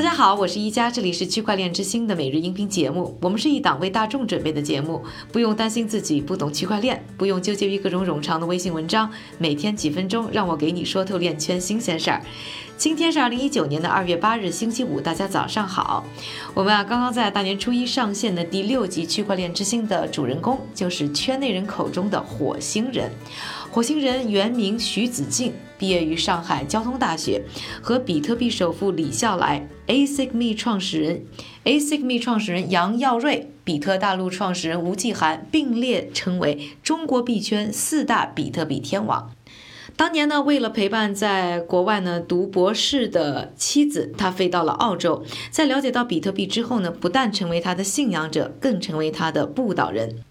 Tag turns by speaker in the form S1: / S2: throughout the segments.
S1: 大家好，我是一加，这里是区块链之星的每日音频节目。我们是一档为大众准备的节目，不用担心自己不懂区块链，不用纠结于各种冗长的微信文章，每天几分钟，让我给你说透链圈新鲜事儿。今天是二零一九年的二月八日，星期五，大家早上好。我们啊，刚刚在大年初一上线的第六集区块链之星的主人公，就是圈内人口中的火星人。火星人原名徐子敬，毕业于上海交通大学，和比特币首富李笑来、ASICME 创始人、ASICME 创始人杨耀瑞、比特大陆创始人吴继寒并列称为中国币圈四大比特币天王。当年呢，为了陪伴在国外呢读博士的妻子，他飞到了澳洲。在了解到比特币之后呢，不但成为他的信仰者，更成为他的布道人。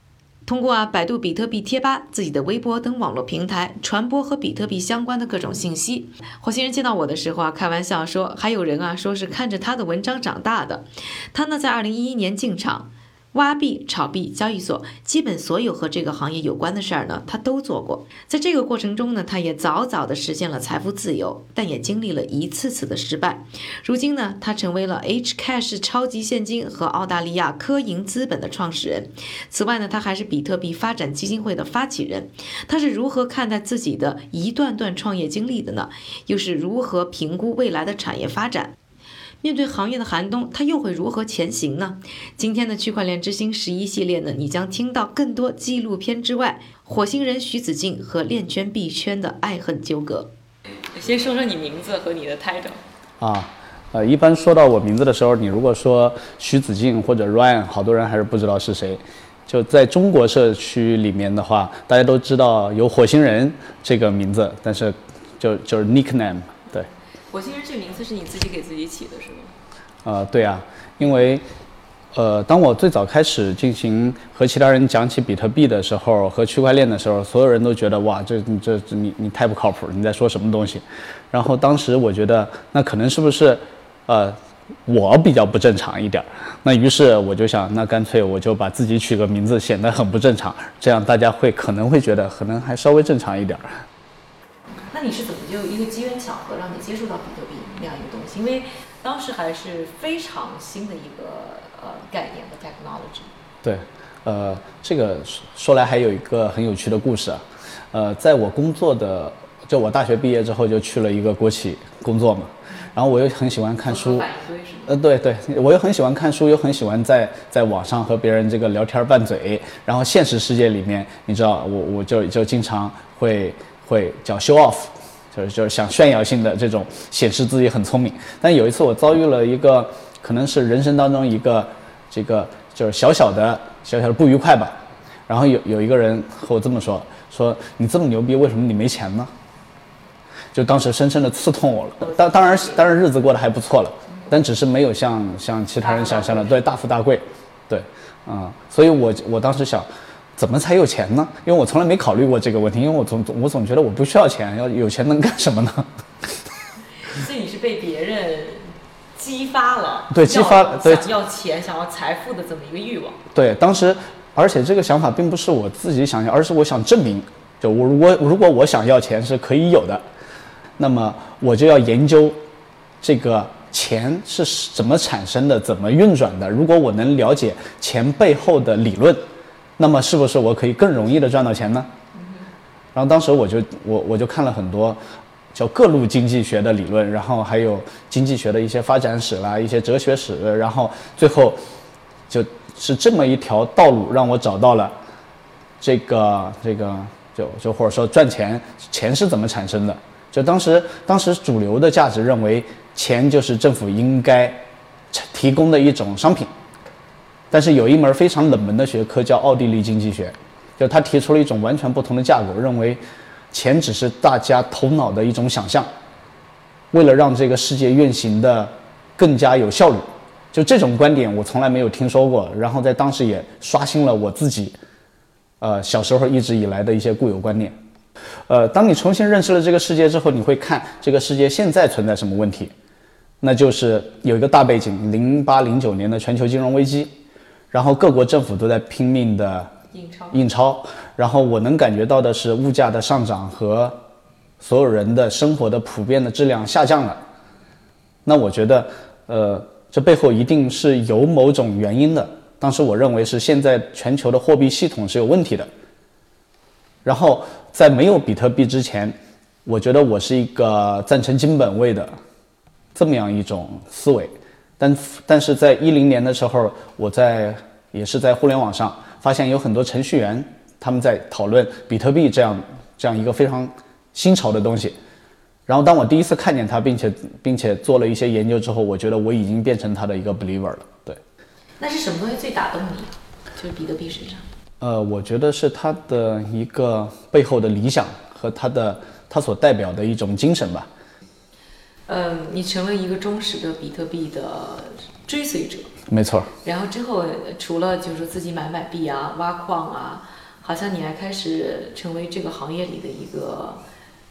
S1: 通过啊百度比特币贴吧、自己的微博等网络平台传播和比特币相关的各种信息。火星人见到我的时候啊，开玩笑说，还有人啊说是看着他的文章长大的。他呢，在二零一一年进场。挖币、炒币、交易所，基本所有和这个行业有关的事儿呢，他都做过。在这个过程中呢，他也早早的实现了财富自由，但也经历了一次次的失败。如今呢，他成为了 Hcash 超级现金和澳大利亚科银资本的创始人。此外呢，他还是比特币发展基金会的发起人。他是如何看待自己的一段段创业经历的呢？又是如何评估未来的产业发展？面对行业的寒冬，他又会如何前行呢？今天的区块链之星十一系列呢，你将听到更多纪录片之外，火星人徐子敬和链圈币圈的爱恨纠葛。先说说你名字和你的 title。
S2: 啊，呃，一般说到我名字的时候，你如果说徐子敬或者 Ryan，好多人还是不知道是谁。就在中国社区里面的话，大家都知道有火星人这个名字，但是就就是 nickname。
S1: 我其实这个名字是你自己给自己起的，是吗？
S2: 呃，对啊，因为，呃，当我最早开始进行和其他人讲起比特币的时候，和区块链的时候，所有人都觉得哇，这这这你你太不靠谱，你在说什么东西？然后当时我觉得那可能是不是，呃，我比较不正常一点？那于是我就想，那干脆我就把自己取个名字，显得很不正常，这样大家会可能会觉得可能还稍微正常一点。
S1: 那你是怎么就一个机缘巧合让你接触到比特币那样一个东西？因为当时还是非常新的一个呃概念和 technology。
S2: 对，呃，这个说来还有一个很有趣的故事啊，呃，在我工作的，就我大学毕业之后就去了一个国企工作嘛，然后我又很喜欢看书，呃，对对，我又很喜欢看书，又很喜欢在在网上和别人这个聊天拌嘴，然后现实世界里面，你知道，我我就就经常会。会叫 show off，就是就是想炫耀性的这种显示自己很聪明。但有一次我遭遇了一个可能是人生当中一个这个就是小小的小小的不愉快吧。然后有有一个人和我这么说：说你这么牛逼，为什么你没钱呢？就当时深深的刺痛我了。当当然当然日子过得还不错了，但只是没有像像其他人想象的对大富大贵，对，啊，所以我我当时想。怎么才有钱呢？因为我从来没考虑过这个问题，因为我总我总觉得我不需要钱，要有钱能干什么呢？
S1: 所以你是被别人激发了，
S2: 对，激发了，对，
S1: 想要钱、想要财富的这么一个欲望。
S2: 对，当时，而且这个想法并不是我自己想要，而是我想证明，就我如果如果我想要钱是可以有的，那么我就要研究这个钱是怎么产生的，怎么运转的。如果我能了解钱背后的理论。那么是不是我可以更容易的赚到钱呢？然后当时我就我我就看了很多叫各路经济学的理论，然后还有经济学的一些发展史啦，一些哲学史，然后最后就是这么一条道路让我找到了这个这个就就或者说赚钱钱是怎么产生的？就当时当时主流的价值认为钱就是政府应该提供的一种商品。但是有一门非常冷门的学科叫奥地利经济学，就他提出了一种完全不同的架构，认为钱只是大家头脑的一种想象，为了让这个世界运行的更加有效率，就这种观点我从来没有听说过，然后在当时也刷新了我自己，呃小时候一直以来的一些固有观念，呃，当你重新认识了这个世界之后，你会看这个世界现在存在什么问题，那就是有一个大背景，零八零九年的全球金融危机。然后各国政府都在拼命的
S1: 印钞，
S2: 印钞。然后我能感觉到的是物价的上涨和所有人的生活的普遍的质量下降了。那我觉得，呃，这背后一定是有某种原因的。当时我认为是现在全球的货币系统是有问题的。然后在没有比特币之前，我觉得我是一个赞成金本位的这么样一种思维。但但是在一零年的时候，我在也是在互联网上发现有很多程序员他们在讨论比特币这样这样一个非常新潮的东西。然后当我第一次看见它，并且并且做了一些研究之后，我觉得我已经变成它的一个 believer 了。对。
S1: 那是什么东西最打动你？就是比特币身上。
S2: 呃，我觉得是它的一个背后的理想和它的它所代表的一种精神吧。
S1: 嗯，你成为一个忠实的比特币的追随者。
S2: 没错。
S1: 然后之后，除了就是自己买买币啊、挖矿啊，好像你还开始成为这个行业里的一个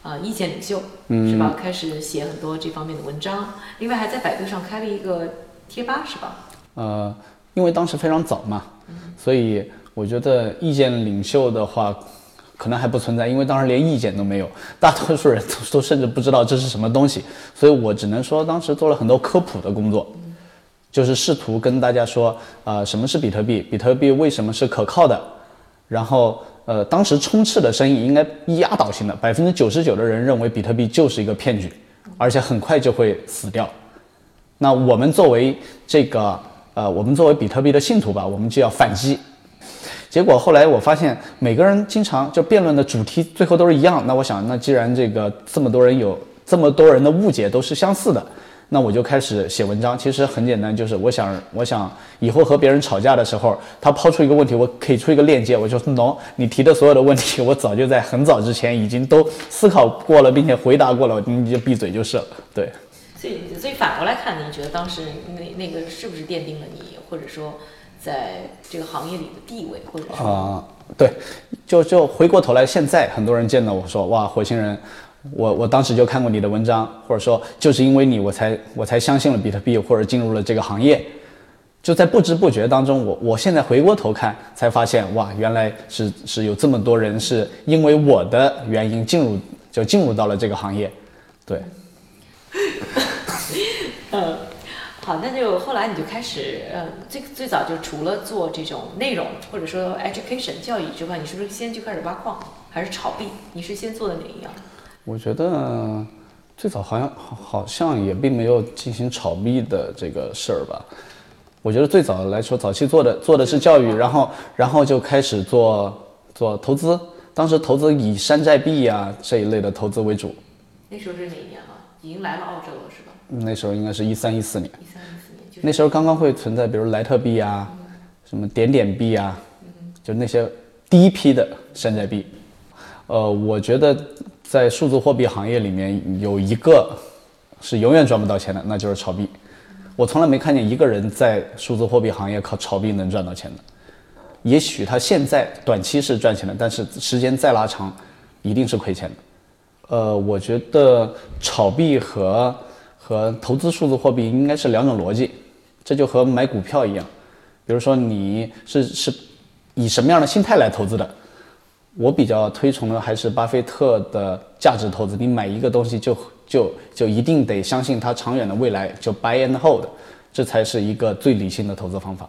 S1: 呃意见领袖，嗯是吧？开始写很多这方面的文章。另外，还在百度上开了一个贴吧，是吧？
S2: 呃，因为当时非常早嘛，所以。我觉得意见领袖的话，可能还不存在，因为当时连意见都没有，大多数人都都甚至不知道这是什么东西，所以我只能说当时做了很多科普的工作，就是试图跟大家说，啊，什么是比特币，比特币为什么是可靠的，然后，呃，当时充斥的声音应该压倒性的，百分之九十九的人认为比特币就是一个骗局，而且很快就会死掉。那我们作为这个，呃，我们作为比特币的信徒吧，我们就要反击。结果后来我发现，每个人经常就辩论的主题最后都是一样。那我想，那既然这个这么多人有这么多人的误解都是相似的，那我就开始写文章。其实很简单，就是我想，我想以后和别人吵架的时候，他抛出一个问题，我可以出一个链接，我就喏，你提的所有的问题，我早就在很早之前已经都思考过了，并且回答过了，你就闭嘴就是了。对。
S1: 所以，所以反过来看，你觉得当时那那个是不是奠定了你，或者说？在这个行业里的地位，或者说啊，
S2: 对，就就回过头来，现在很多人见到我说，哇，火星人，我我当时就看过你的文章，或者说就是因为你，我才我才相信了比特币，或者进入了这个行业，就在不知不觉当中，我我现在回过头看，才发现，哇，原来是是有这么多人是因为我的原因进入，就进入到了这个行业，对，
S1: 嗯。好，那就后来你就开始，呃，最最早就除了做这种内容或者说 education 教育之外，你是不是先就开始挖矿，还是炒币？你是先做的哪一样？
S2: 我觉得最早好像好像也并没有进行炒币的这个事儿吧。我觉得最早来说，早期做的做的是教育，然后然后就开始做做投资。当时投资以山寨币呀这一类的投资为主。
S1: 那时候是哪一年了？已经来了澳洲了，是吧？
S2: 那时候应该是一三一四年。
S1: 一三一四年，
S2: 那时候刚刚会存在，比如莱特币啊，什么点点币啊，就那些第一批的山寨币。呃，我觉得在数字货币行业里面有一个是永远赚不到钱的，那就是炒币。我从来没看见一个人在数字货币行业靠炒币能赚到钱的。也许他现在短期是赚钱的，但是时间再拉长，一定是亏钱的。呃，我觉得炒币和和投资数字货币应该是两种逻辑，这就和买股票一样。比如说你是是以什么样的心态来投资的？我比较推崇的还是巴菲特的价值投资。你买一个东西就就就一定得相信它长远的未来，就 buy and hold，这才是一个最理性的投资方法。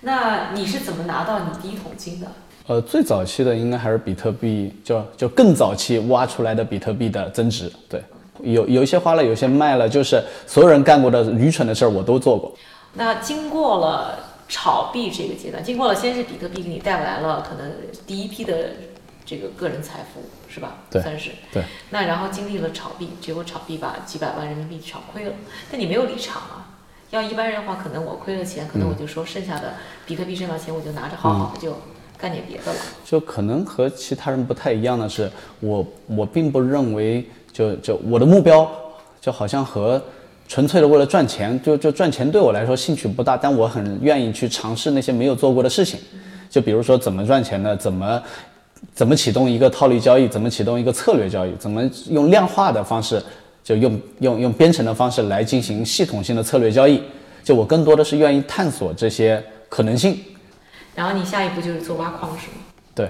S1: 那你是怎么拿到你第一桶金的？
S2: 呃，最早期的应该还是比特币，就就更早期挖出来的比特币的增值，对。有有一些花了，有些卖了，就是所有人干过的愚蠢的事儿，我都做过。
S1: 那经过了炒币这个阶段，经过了先是比特币给你带来了可能第一批的这个个人财富，是吧？
S2: 对，
S1: 算是。
S2: 对。
S1: 那然后经历了炒币，结果炒币把几百万人民币炒亏了，但你没有离场啊。要一般人的话，可能我亏了钱，可能我就说剩下的比特币挣到钱，我就拿着好好的就干点别的了。
S2: 就可能和其他人不太一样的是，我我并不认为。就就我的目标，就好像和纯粹的为了赚钱，就就赚钱对我来说兴趣不大，但我很愿意去尝试那些没有做过的事情。就比如说怎么赚钱呢？怎么怎么启动一个套利交易？怎么启动一个策略交易？怎么用量化的方式，就用用用编程的方式来进行系统性的策略交易？就我更多的是愿意探索这些可能性。
S1: 然后你下一步就是做挖矿是吗？
S2: 对，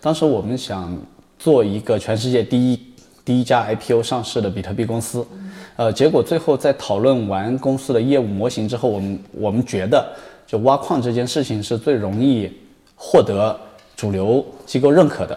S2: 当时我们想做一个全世界第一。第一家 IPO 上市的比特币公司。呃，结果最后在讨论完公司的业务模型之后，我们我们觉得，就挖矿这件事情是最容易获得主流机构认可的。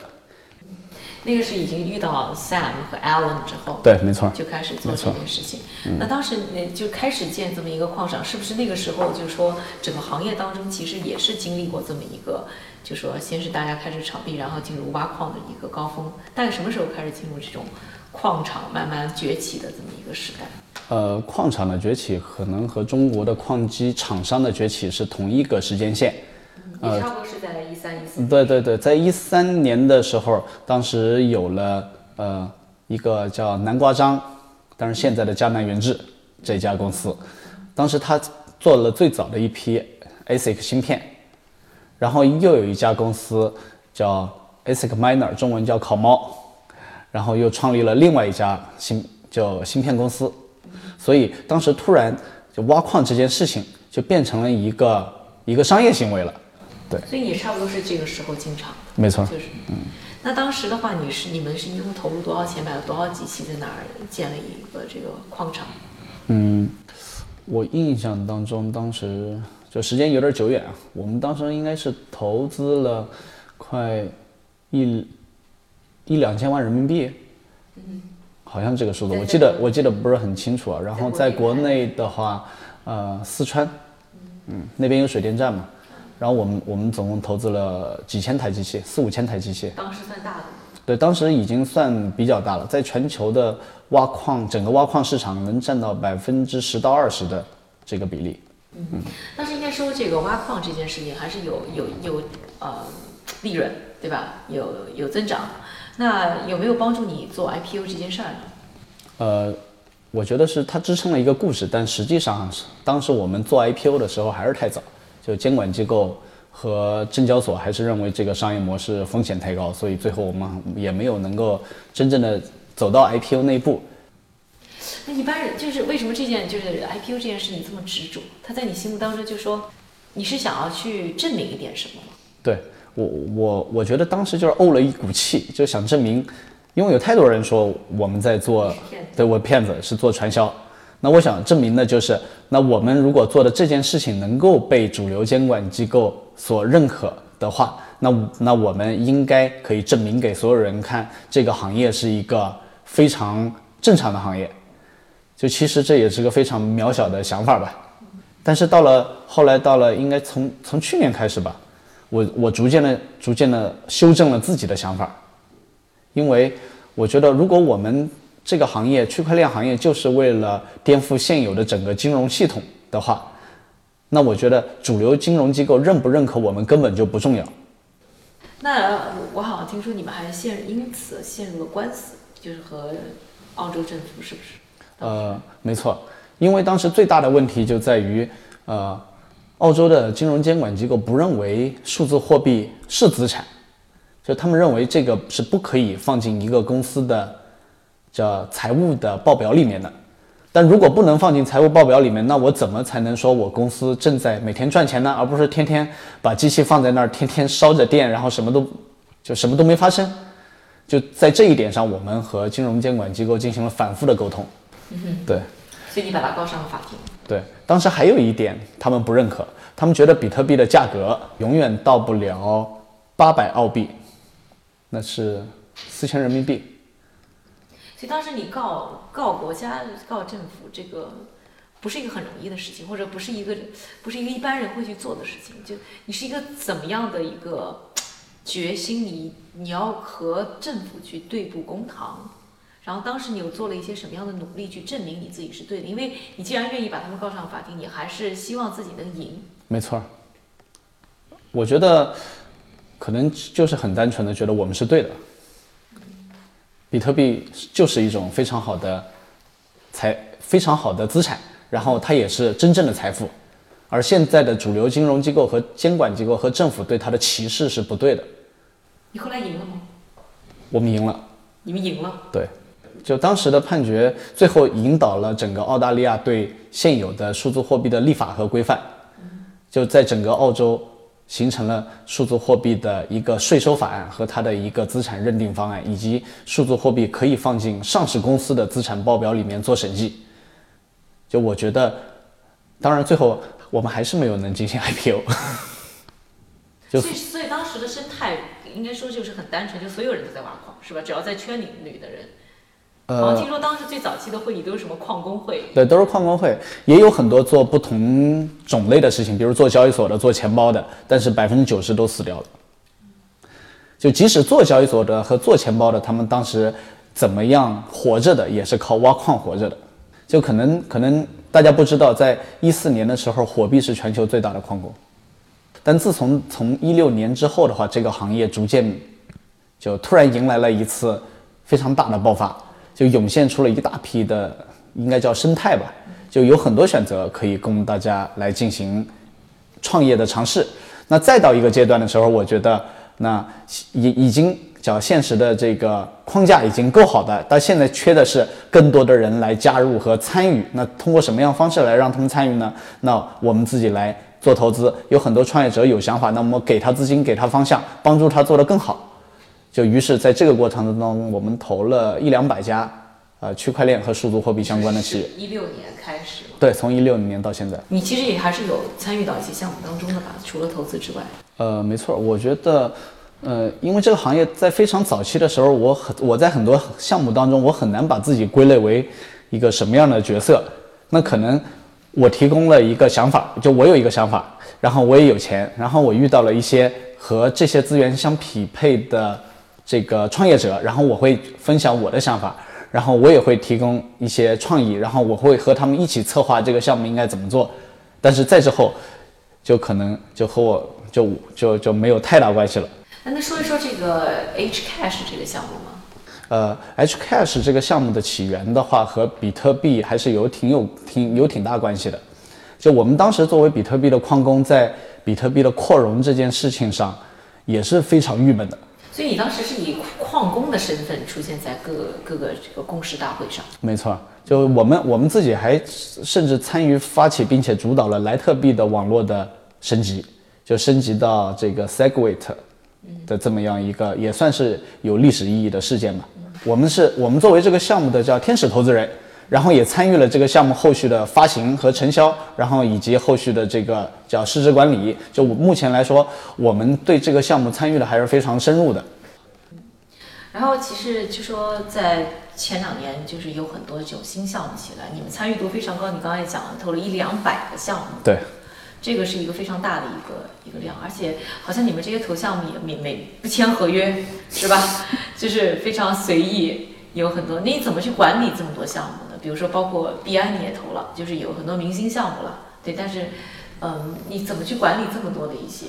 S1: 那个是已经遇到 Sam 和 Alan 之后，
S2: 对，没错，
S1: 就开始做这件事情。那当时那就开始建这么一个矿场，是不是那个时候就说整个行业当中其实也是经历过这么一个，就说先是大家开始炒币，然后进入挖矿的一个高峰。大概什么时候开始进入这种矿场慢慢崛起的这么一个时代？
S2: 呃，矿场的崛起可能和中国的矿机厂商的崛起是同一个时间线。
S1: 也差不多是在一三一四。
S2: 对对对，在一三年的时候，当时有了呃一个叫南瓜章，当然现在的迦南元智这家公司，当时他做了最早的一批 ASIC 芯片，然后又有一家公司叫 ASIC Miner，中文叫烤猫，然后又创立了另外一家芯叫芯片公司，所以当时突然就挖矿这件事情就变成了一个一个商业行为了。
S1: 所以你差不多是这个时候进场的。
S2: 没错，
S1: 就是，嗯，那当时的话，你是你们是一共投入多少钱，买了多少机器，在哪儿建了一个这个矿场？
S2: 嗯，我印象当中，当时就时间有点久远啊，我们当时应该是投资了快一一两千万人民币，
S1: 嗯，
S2: 好像这个数字，我记得我记得不是很清楚啊。然后在国内的话，呃，四川，嗯，那边有水电站嘛，然后我们我们总共投资了几千台机器，四五千台机器，
S1: 当时算大的。
S2: 对，当时已经算比较大了，在全球的挖矿整个挖矿市场能占到百分之十到二十的这个比例。
S1: 嗯但是应该说，这个挖矿这件事情还是有有有呃利润，对吧？有有增长。那有没有帮助你做 IPO 这件事儿呢？
S2: 呃，我觉得是它支撑了一个故事，但实际上是当时我们做 IPO 的时候还是太早，就监管机构和证交所还是认为这个商业模式风险太高，所以最后我们也没有能够真正的走到 IPO 那一步。
S1: 那一般人就是为什么这件就是 IPO 这件事你这么执着？他在你心目当中就说你是想要去证明一点什么吗？
S2: 对我我我觉得当时就是怄了一股气，就想证明，因为有太多人说我们在做对我骗子是做传销，那我想证明的就是，那我们如果做的这件事情能够被主流监管机构所认可的话，那那我们应该可以证明给所有人看，这个行业是一个非常正常的行业。就其实这也是个非常渺小的想法吧，但是到了后来，到了应该从从去年开始吧，我我逐渐的逐渐的修正了自己的想法，因为我觉得如果我们这个行业区块链行业就是为了颠覆现有的整个金融系统的话，那我觉得主流金融机构认不认可我们根本就不重要。
S1: 那我我好像听说你们还陷因此陷入了官司，就是和澳洲政府是不是？
S2: 呃，没错，因为当时最大的问题就在于，呃，澳洲的金融监管机构不认为数字货币是资产，就他们认为这个是不可以放进一个公司的叫财务的报表里面的。但如果不能放进财务报表里面，那我怎么才能说我公司正在每天赚钱呢？而不是天天把机器放在那儿，天天烧着电，然后什么都就什么都没发生。就在这一点上，我们和金融监管机构进行了反复的沟通。对
S1: 所以你把它告上了法庭。
S2: 对，当时还有一点他们不认可，他们觉得比特币的价格永远到不了八百澳币，那是四千人民币。
S1: 所以当时你告告国家、告政府，这个不是一个很容易的事情，或者不是一个不是一个一般人会去做的事情。就你是一个怎么样的一个决心？你你要和政府去对簿公堂，然后当时你有做了一些什么样的努力去证明你自己是对的？因为你既然愿意把他们告上法庭，你还是希望自己能赢。
S2: 没错，我觉得可能就是很单纯的觉得我们是对的。比特币就是一种非常好的财，非常好的资产，然后它也是真正的财富。而现在的主流金融机构和监管机构和政府对它的歧视是不对的。
S1: 你后来赢了吗？
S2: 我们赢了。
S1: 你们赢了。
S2: 对，就当时的判决，最后引导了整个澳大利亚对现有的数字货币的立法和规范，就在整个澳洲形成了数字货币的一个税收法案和它的一个资产认定方案，以及数字货币可以放进上市公司的资产报表里面做审计。就我觉得，当然最后我们还是没有能进行 IPO。就
S1: 所以，所以当时的生态应该说就是很单纯，就所有人都在挖矿，是吧？只要在圈里里的人。好像听说当时最早期的会议都是什么矿工会？
S2: 对，都是矿工会，也有很多做不同种类的事情，比如做交易所的、做钱包的，但是百分之九十都死掉了。就即使做交易所的和做钱包的，他们当时怎么样活着的，也是靠挖矿活着的。就可能可能大家不知道，在一四年的时候，火币是全球最大的矿工，但自从从一六年之后的话，这个行业逐渐就突然迎来了一次非常大的爆发。就涌现出了一大批的，应该叫生态吧，就有很多选择可以供大家来进行创业的尝试。那再到一个阶段的时候，我觉得那已已经叫现实的这个框架已经够好的，但现在缺的是更多的人来加入和参与。那通过什么样方式来让他们参与呢？那我们自己来做投资，有很多创业者有想法，那么给他资金，给他方向，帮助他做得更好。就于是，在这个过程当中，我们投了一两百家，呃，区块链和数字货币相关的企业。
S1: 一六年开始。
S2: 对，从一六年到现在。
S1: 你其实也还是有参与到一些项目当中的吧？除了投资之外。
S2: 呃，没错，我觉得，呃，因为这个行业在非常早期的时候，我很我在很多项目当中，我很难把自己归类为一个什么样的角色。那可能我提供了一个想法，就我有一个想法，然后我也有钱，然后我遇到了一些和这些资源相匹配的。这个创业者，然后我会分享我的想法，然后我也会提供一些创意，然后我会和他们一起策划这个项目应该怎么做。但是在之后，就可能就和我就就就没有太大关系了。
S1: 那那说一说这个 H Cash 这个项目吗？
S2: 呃，H Cash 这个项目的起源的话，和比特币还是有挺有挺有挺大关系的。就我们当时作为比特币的矿工，在比特币的扩容这件事情上，也是非常郁闷的。
S1: 所以你当时是以矿工的身份出现在各各个这个共识大会上。
S2: 没错，就我们我们自己还甚至参与发起并且主导了莱特币的网络的升级，就升级到这个 Segwit 的这么样一个也算是有历史意义的事件吧。我们是我们作为这个项目的叫天使投资人，然后也参与了这个项目后续的发行和承销，然后以及后续的这个叫市值管理。就目前来说，我们对这个项目参与的还是非常深入的。
S1: 然后其实就说在前两年，就是有很多这种新项目起来，你们参与度非常高。你刚才也讲了，投了一两百个项目，
S2: 对，
S1: 这个是一个非常大的一个一个量，而且好像你们这些投项目也每每不签合约，是吧？就是非常随意，有很多。你怎么去管理这么多项目呢？比如说，包括币安你也投了，就是有很多明星项目了，对。但是，嗯，你怎么去管理这么多的一些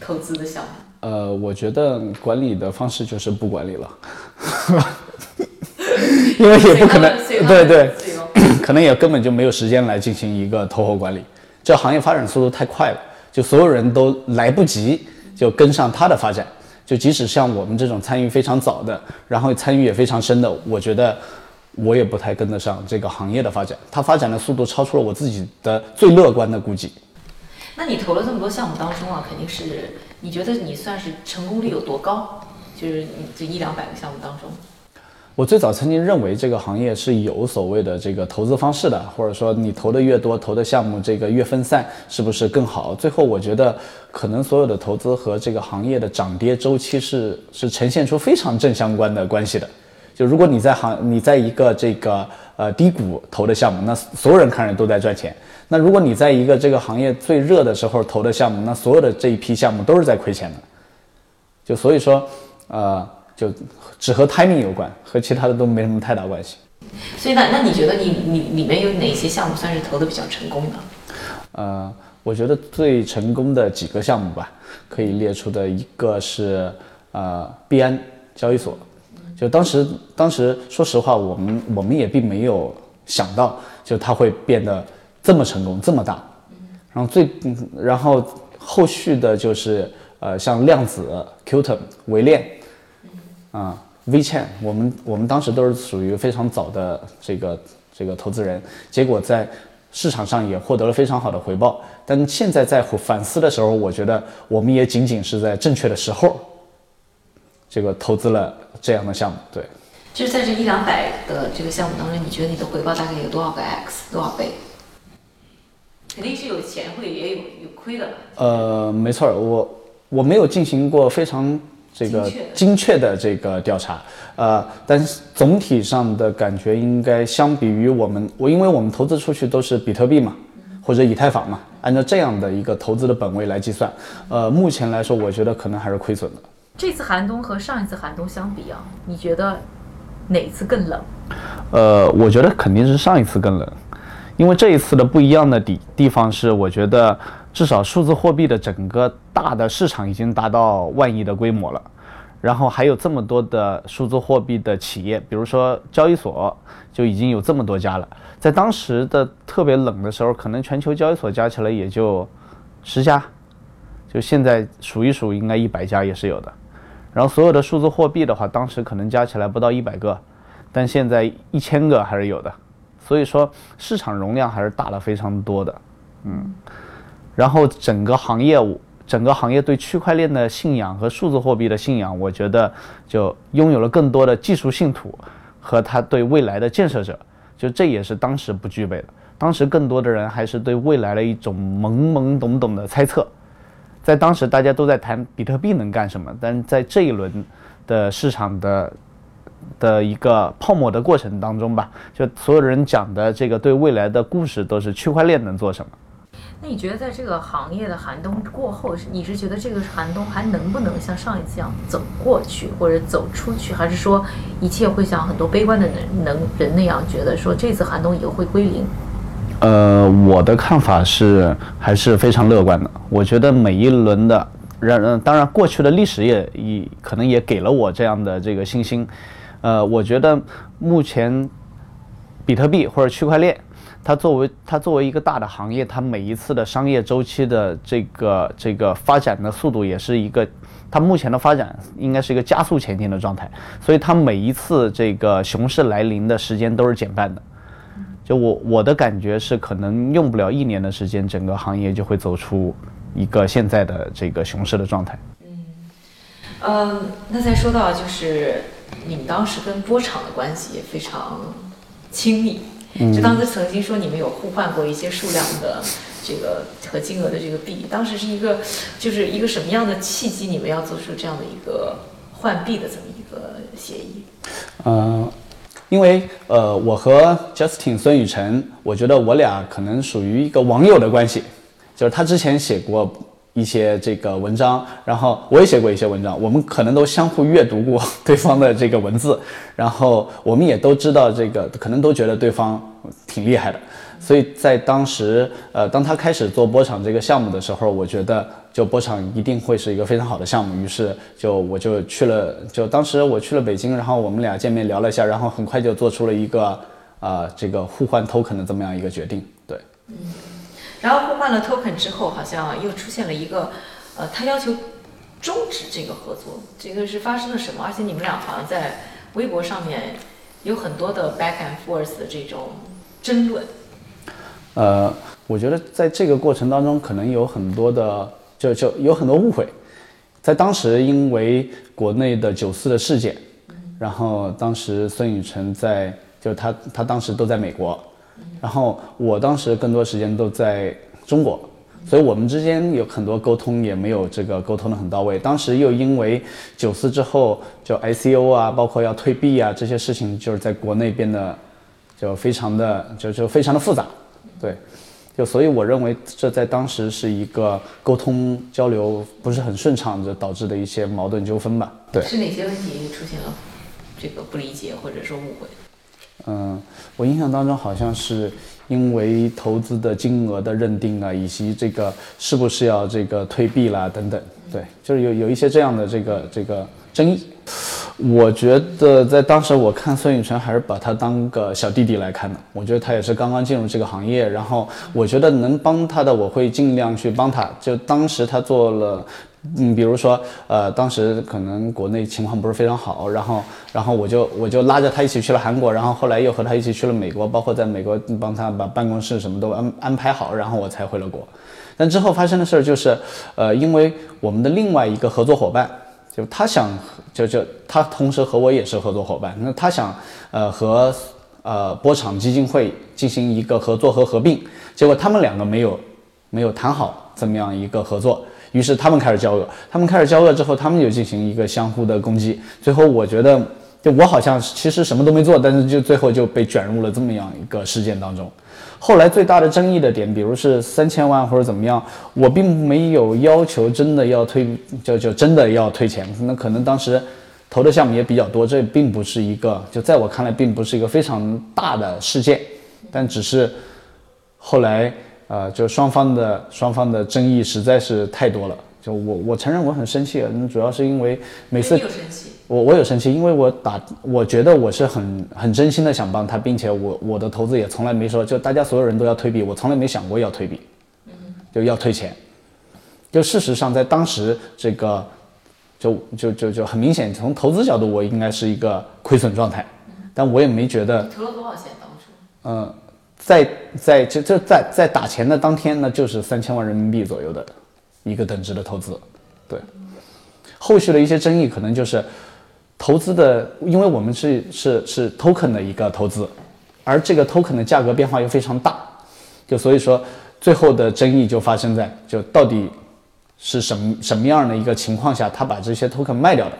S1: 投资的项目？
S2: 呃，我觉得管理的方式就是不管理了，因为也不可能，对对，可能也根本就没有时间来进行一个投后管理。这行业发展速度太快了，就所有人都来不及就跟上它的发展。就即使像我们这种参与非常早的，然后参与也非常深的，我觉得我也不太跟得上这个行业的发展。它发展的速度超出了我自己的最乐观的估计。
S1: 那你投了这么多项目当中啊，肯定是。你觉得你算是成功率有多高？就是你这一两百个项目当中，
S2: 我最早曾经认为这个行业是有所谓的这个投资方式的，或者说你投的越多，投的项目这个越分散，是不是更好？最后我觉得可能所有的投资和这个行业的涨跌周期是是呈现出非常正相关的关系的。就如果你在行你在一个这个呃低谷投的项目，那所有人看着都在赚钱。那如果你在一个这个行业最热的时候投的项目，那所有的这一批项目都是在亏钱的。就所以说，呃，就只和 timing 有关，和其他的都没什么太大关系。
S1: 所以那那你觉得你你里面有哪些项目算是投的比较成功的？
S2: 呃，我觉得最成功的几个项目吧，可以列出的一个是呃币安交易所。就当时当时说实话，我们我们也并没有想到，就它会变得。这么成功，这么大，然后最，然后后续的就是呃，像量子、Qtum、微链，啊，WeChat，我们我们当时都是属于非常早的这个这个投资人，结果在市场上也获得了非常好的回报。但现在在反思的时候，我觉得我们也仅仅是在正确的时候，这个投资了这样的项目。对，
S1: 就是在这一两百的这个项目当中，你觉得你的回报大概有多少个 x 多少倍？肯定是有钱会也有有亏的。
S2: 呃，没错，我我没有进行过非常这个精确的这个调查，呃，但是总体上的感觉应该相比于我们，我因为我们投资出去都是比特币嘛，或者以太坊嘛，按照这样的一个投资的本位来计算，呃，目前来说，我觉得可能还是亏损的。
S1: 这次寒冬和上一次寒冬相比啊，你觉得哪一次更冷？
S2: 呃，我觉得肯定是上一次更冷。因为这一次的不一样的地地方是，我觉得至少数字货币的整个大的市场已经达到万亿的规模了，然后还有这么多的数字货币的企业，比如说交易所就已经有这么多家了。在当时的特别冷的时候，可能全球交易所加起来也就十家，就现在数一数应该一百家也是有的。然后所有的数字货币的话，当时可能加起来不到一百个，但现在一千个还是有的。所以说市场容量还是大了非常多的，嗯，然后整个行业，整个行业对区块链的信仰和数字货币的信仰，我觉得就拥有了更多的技术信徒和他对未来的建设者，就这也是当时不具备的。当时更多的人还是对未来的一种懵懵懂懂的猜测，在当时大家都在谈比特币能干什么，但在这一轮的市场的。的一个泡沫的过程当中吧，就所有人讲的这个对未来的故事都是区块链能做什么。
S1: 那你觉得在这个行业的寒冬过后，你是觉得这个寒冬还能不能像上一次一样走过去或者走出去，还是说一切会像很多悲观的人能人那样觉得说这次寒冬以后会归零？
S2: 呃，我的看法是还是非常乐观的。我觉得每一轮的，让当然过去的历史也也可能也给了我这样的这个信心。呃，我觉得目前比特币或者区块链，它作为它作为一个大的行业，它每一次的商业周期的这个这个发展的速度也是一个，它目前的发展应该是一个加速前进的状态，所以它每一次这个熊市来临的时间都是减半的。就我我的感觉是，可能用不了一年的时间，整个行业就会走出一个现在的这个熊市的状态。
S1: 嗯，呃，那再说到就是。你们当时跟波场的关系也非常亲密，就当时曾经说你们有互换过一些数量的这个和金额的这个币，当时是一个就是一个什么样的契机，你们要做出这样的一个换币的这么一个协议？
S2: 嗯，因为呃，我和 Justin 孙雨辰，我觉得我俩可能属于一个网友的关系，就是他之前写过。一些这个文章，然后我也写过一些文章，我们可能都相互阅读过对方的这个文字，然后我们也都知道这个，可能都觉得对方挺厉害的，所以在当时，呃，当他开始做波场这个项目的时候，我觉得就波场一定会是一个非常好的项目，于是就我就去了，就当时我去了北京，然后我们俩见面聊了一下，然后很快就做出了一个呃这个互换 token 的这么样一个决定，对。
S1: 嗯然后互换了 token 之后，好像又出现了一个，呃，他要求终止这个合作，这个是发生了什么？而且你们俩好像在微博上面有很多的 back and forth 的这种争论。
S2: 呃，我觉得在这个过程当中，可能有很多的，就就有很多误会。在当时，因为国内的九四的事件，然后当时孙雨辰在，就他他当时都在美国。然后我当时更多时间都在中国，所以我们之间有很多沟通也没有这个沟通的很到位。当时又因为九四之后就 ICO 啊，包括要退币啊这些事情，就是在国内变得就非常的就就非常的复杂，对，就所以我认为这在当时是一个沟通交流不是很顺畅，的导致的一些矛盾纠纷吧。对，
S1: 是哪些问题出现了这个不理解或者说误会？
S2: 嗯，我印象当中好像是因为投资的金额的认定啊，以及这个是不是要这个退币啦等等，对，就是有有一些这样的这个这个争议。我觉得在当时我看孙雨晨还是把他当个小弟弟来看的，我觉得他也是刚刚进入这个行业，然后我觉得能帮他的我会尽量去帮他。就当时他做了嗯，比如说，呃，当时可能国内情况不是非常好，然后，然后我就我就拉着他一起去了韩国，然后后来又和他一起去了美国，包括在美国帮他把办公室什么都安安排好，然后我才回了国。但之后发生的事儿就是，呃，因为我们的另外一个合作伙伴，就他想，就就他同时和我也是合作伙伴，那他想，呃，和呃波场基金会进行一个合作和合并，结果他们两个没有没有谈好这么样一个合作。于是他们开始交恶，他们开始交恶之后，他们就进行一个相互的攻击。最后，我觉得，就我好像其实什么都没做，但是就最后就被卷入了这么样一个事件当中。后来最大的争议的点，比如是三千万或者怎么样，我并没有要求真的要退，就就真的要退钱。那可能当时投的项目也比较多，这并不是一个，就在我看来并不是一个非常大的事件，但只是后来。呃，就双方的双方的争议实在是太多了。就我我承认我很生气，主要是因为每次我我有生气，因为我打我觉得我是很很真心的想帮他，并且我我的投资也从来没说就大家所有人都要退币，我从来没想过要退币，就要退钱。就事实上在当时这个就就就就很明显，从投资角度我应该是一个亏损状态，但我也没觉得
S1: 投了多少钱当初？
S2: 嗯。在在就就在在打钱的当天，呢就是三千万人民币左右的一个等值的投资，对。后续的一些争议可能就是投资的，因为我们是是是 token 的一个投资，而这个 token 的价格变化又非常大，就所以说最后的争议就发生在就到底是什么什么样的一个情况下，他把这些 token 卖掉的，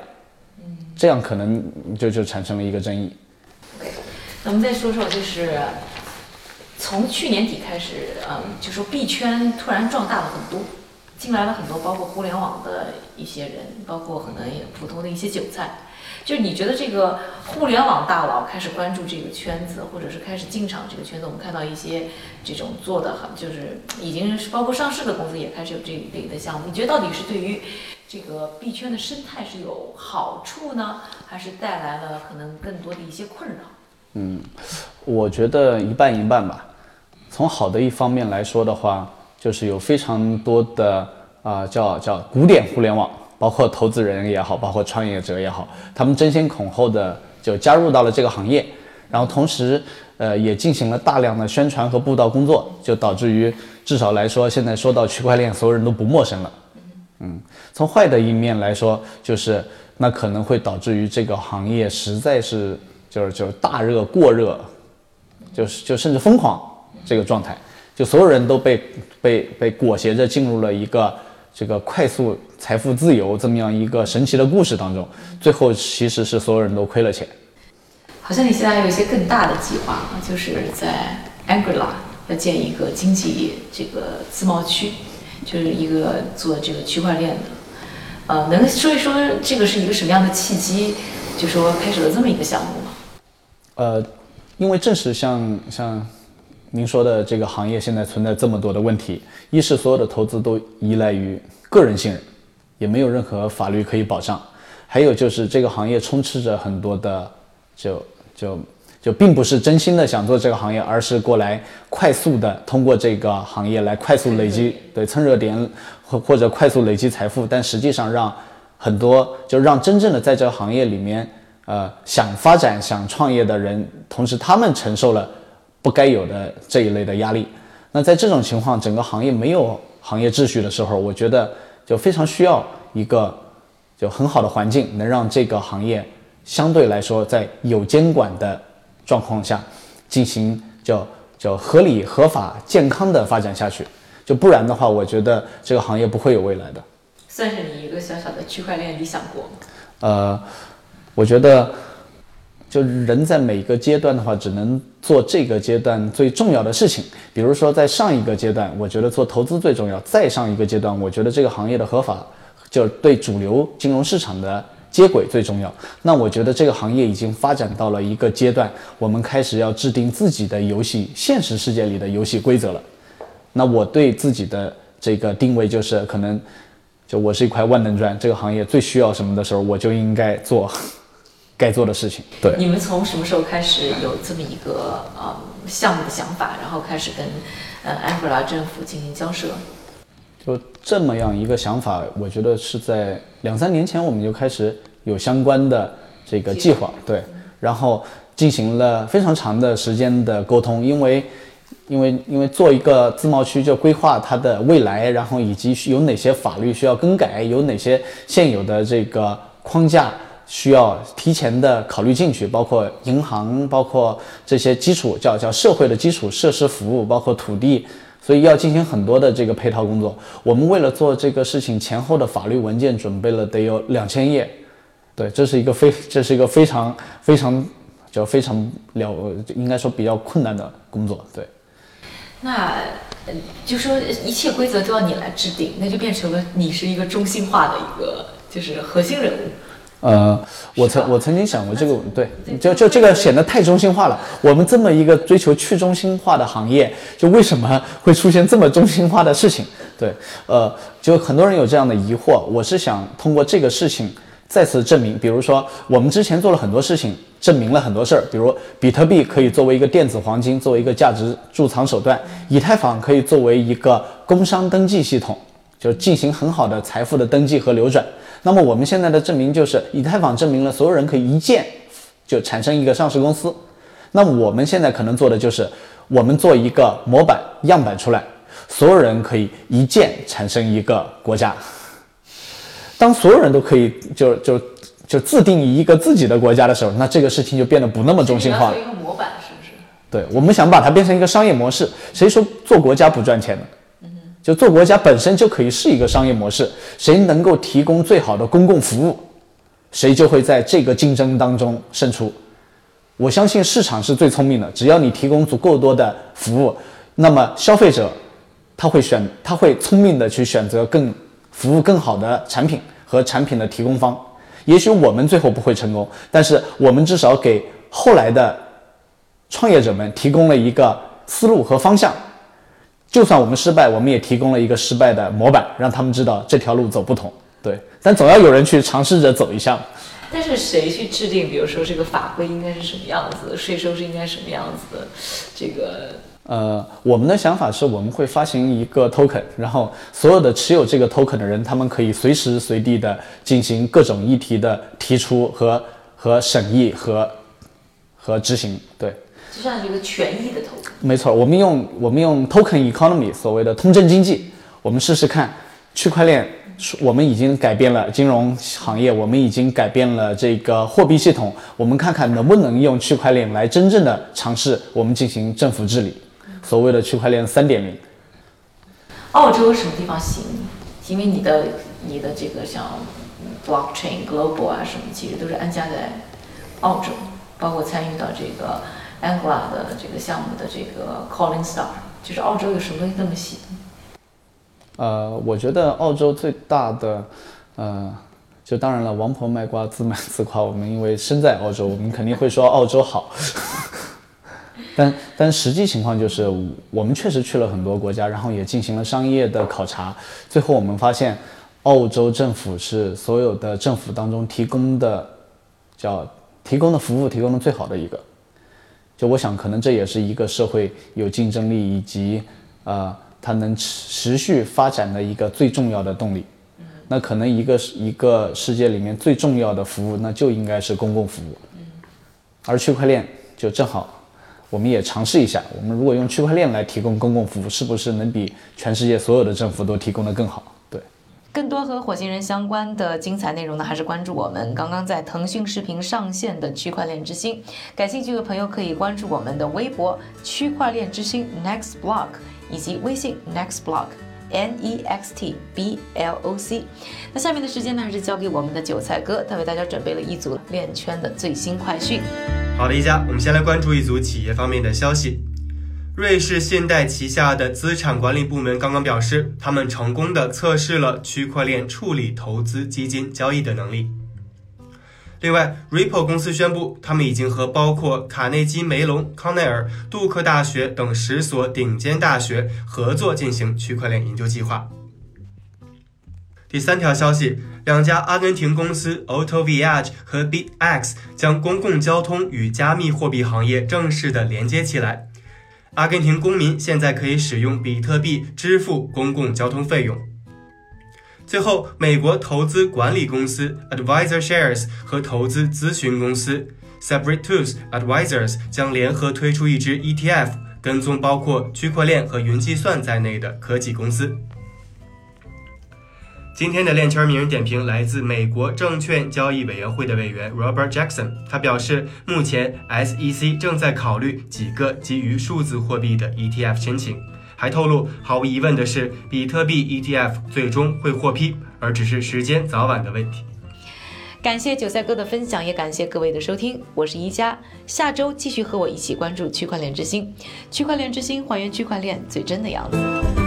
S2: 这样可能就就产生了一个争议。
S1: OK，那我们再说说就是。从去年底开始，嗯，就说币圈突然壮大了很多，进来了很多，包括互联网的一些人，包括可能也普通的一些韭菜。就你觉得这个互联网大佬开始关注这个圈子，或者是开始进场这个圈子，我们看到一些这种做的很，就是已经是包括上市的公司也开始有这一类的项目。你觉得到底是对于这个币圈的生态是有好处呢，还是带来了可能更多的一些困扰？
S2: 嗯，我觉得一半一半吧。从好的一方面来说的话，就是有非常多的啊，叫叫古典互联网，包括投资人也好，包括创业者也好，他们争先恐后的就加入到了这个行业，然后同时呃也进行了大量的宣传和布道工作，就导致于至少来说，现在说到区块链，所有人都不陌生了。嗯，从坏的一面来说，就是那可能会导致于这个行业实在是就是就是大热过热，就是就甚至疯狂。这个状态，就所有人都被被被裹挟着进入了一个这个快速财富自由这么样一个神奇的故事当中，最后其实是所有人都亏了钱。
S1: 好像你现在有一些更大的计划啊，就是在 Anguilla 要建一个经济这个自贸区，就是一个做这个区块链的。呃，能说一说这个是一个什么样的契机，就说开始了这么一个项目吗？
S2: 呃，因为正是像像。您说的这个行业现在存在这么多的问题，一是所有的投资都依赖于个人信任，也没有任何法律可以保障；还有就是这个行业充斥着很多的，就就就并不是真心的想做这个行业，而是过来快速的通过这个行业来快速累积对蹭热点或或者快速累积财富，但实际上让很多就让真正的在这个行业里面呃想发展想创业的人，同时他们承受了。不该有的这一类的压力，那在这种情况，整个行业没有行业秩序的时候，我觉得就非常需要一个就很好的环境，能让这个行业相对来说在有监管的状况下进行就就合理、合法、健康的发展下去。就不然的话，我觉得这个行业不会有未来的。
S1: 算是你一个小小的区块链理想国。
S2: 呃，我觉得。就人在每个阶段的话，只能做这个阶段最重要的事情。比如说，在上一个阶段，我觉得做投资最重要；再上一个阶段，我觉得这个行业的合法，就对主流金融市场的接轨最重要。那我觉得这个行业已经发展到了一个阶段，我们开始要制定自己的游戏，现实世界里的游戏规则了。那我对自己的这个定位就是，可能就我是一块万能砖，这个行业最需要什么的时候，我就应该做。该做的事情。对，
S1: 你们从什么时候开始有这么一个呃项目的想法，然后开始跟呃安哥拉政府进行交涉？
S2: 就这么样一个想法，我觉得是在两三年前我们就开始有相关的这个计划，对，然后进行了非常长的时间的沟通，因为因为因为做一个自贸区就规划它的未来，然后以及有哪些法律需要更改，有哪些现有的这个框架需要提前的考虑进去，包括银行，包括这些基础叫叫社会的基础设施服务，包括土地。所以要进行很多的这个配套工作。我们为了做这个事情，前后的法律文件准备了得有两千页。对，这是一个非这是一个非常非常就非常了，应该说比较困难的工作。对。
S1: 那就说一切规则都要你来制定，那就变成了你是一个中心化的一个就是核心人物。
S2: 呃，我曾我曾经想过这个，对，就就这个显得太中心化了。我们这么一个追求去中心化的行业，就为什么会出现这么中心化的事情？对，呃，就很多人有这样的疑惑。我是想通过这个事情再次证明，比如说我们之前做了很多事情，证明了很多事儿，比如比特币可以作为一个电子黄金，作为一个价值贮藏手段；以太坊可以作为一个工商登记系统，就进行很好的财富的登记和流转。那么我们现在的证明就是以太坊证明了所有人可以一键就产生一个上市公司。那我们现在可能做的就是我们做一个模板样板出来，所有人可以一键产生一个国家。当所有人都可以就就就自定义一个自己的国家的时候，那这个事情就变得不那么中心化了。
S1: 一个模板是不是？
S2: 对，我们想把它变成一个商业模式。谁说做国家不赚钱呢？就做国家本身就可以是一个商业模式，谁能够提供最好的公共服务，谁就会在这个竞争当中胜出。我相信市场是最聪明的，只要你提供足够多的服务，那么消费者他会选，他会聪明的去选择更服务更好的产品和产品的提供方。也许我们最后不会成功，但是我们至少给后来的创业者们提供了一个思路和方向。就算我们失败，我们也提供了一个失败的模板，让他们知道这条路走不通。对，但总要有人去尝试着走一下。
S1: 但是谁去制定？比如说这个法规应该是什么样子，税收是应该什么样子的？这个
S2: 呃，我们的想法是我们会发行一个 token，然后所有的持有这个 token 的人，他们可以随时随地的进行各种议题的提出和和审议和和执行。对。
S1: 就像一个权益的 token，
S2: 没错，我们用我们用 token economy，所谓的通证经济，我们试试看，区块链，我们已经改变了金融行业，我们已经改变了这个货币系统，我们看看能不能用区块链来真正的尝试我们进行政府治理，所谓的区块链三点零。
S1: 澳洲什么地方吸引你？因为你的你的这个像 blockchain global 啊什么，其实都是安家在澳洲，包括参与到这个。Angla 的这个项目的这个 Calling Star，就是澳洲有什么东西那么吸引？
S2: 呃，我觉得澳洲最大的，呃，就当然了，王婆卖瓜自卖自夸。我们因为身在澳洲，我们肯定会说澳洲好。但但实际情况就是，我们确实去了很多国家，然后也进行了商业的考察。最后我们发现，澳洲政府是所有的政府当中提供的，叫提供的服务提供的最好的一个。就我想，可能这也是一个社会有竞争力以及，呃，它能持续发展的一个最重要的动力。那可能一个一个世界里面最重要的服务，那就应该是公共服务。而区块链就正好，我们也尝试一下，我们如果用区块链来提供公共服务，是不是能比全世界所有的政府都提供的更好？
S1: 更多和火星人相关的精彩内容呢，还是关注我们刚刚在腾讯视频上线的区块链之星。感兴趣的朋友可以关注我们的微博“区块链之星 Next Block” 以及微信 Next Block N E X T B L O C。那下面的时间呢，还是交给我们的韭菜哥，他为大家准备了一组链圈的最新快讯。
S3: 好的，一家，我们先来关注一组企业方面的消息。瑞士信贷旗下的资产管理部门刚刚表示，他们成功的测试了区块链处理投资基金交易的能力。另外，Ripple 公司宣布，他们已经和包括卡内基梅隆、康奈尔、杜克大学等十所顶尖大学合作进行区块链研究计划。第三条消息，两家阿根廷公司 AutoViage 和 BX 将公共交通与加密货币行业正式的连接起来。阿根廷公民现在可以使用比特币支付公共交通费用。最后，美国投资管理公司 Advisor Shares 和投资咨询公司 Separate Tools Advisors 将联合推出一支 ETF，跟踪包括区块链和云计算在内的科技公司。今天的链圈名人点评来自美国证券交易委员会的委员 Robert Jackson，他表示，目前 SEC 正在考虑几个基于数字货币的 ETF 申请，还透露，毫无疑问的是，比特币 ETF 最终会获批，而只是时间早晚的问题。
S1: 感谢韭菜哥的分享，也感谢各位的收听，我是一加，下周继续和我一起关注区块链之星，区块链之星还原区块链最真的样子。